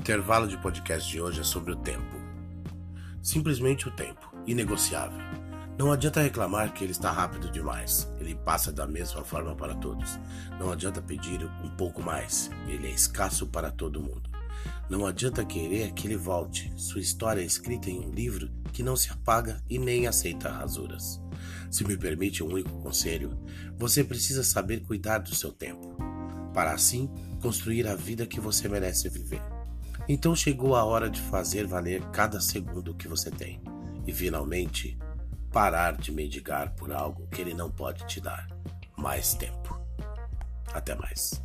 intervalo de podcast de hoje é sobre o tempo. Simplesmente o tempo, inegociável. Não adianta reclamar que ele está rápido demais. Ele passa da mesma forma para todos. Não adianta pedir um pouco mais. Ele é escasso para todo mundo. Não adianta querer que ele volte. Sua história é escrita em um livro que não se apaga e nem aceita rasuras. Se me permite um único conselho, você precisa saber cuidar do seu tempo, para assim construir a vida que você merece viver. Então chegou a hora de fazer valer cada segundo que você tem e finalmente parar de mendigar por algo que ele não pode te dar mais tempo. Até mais.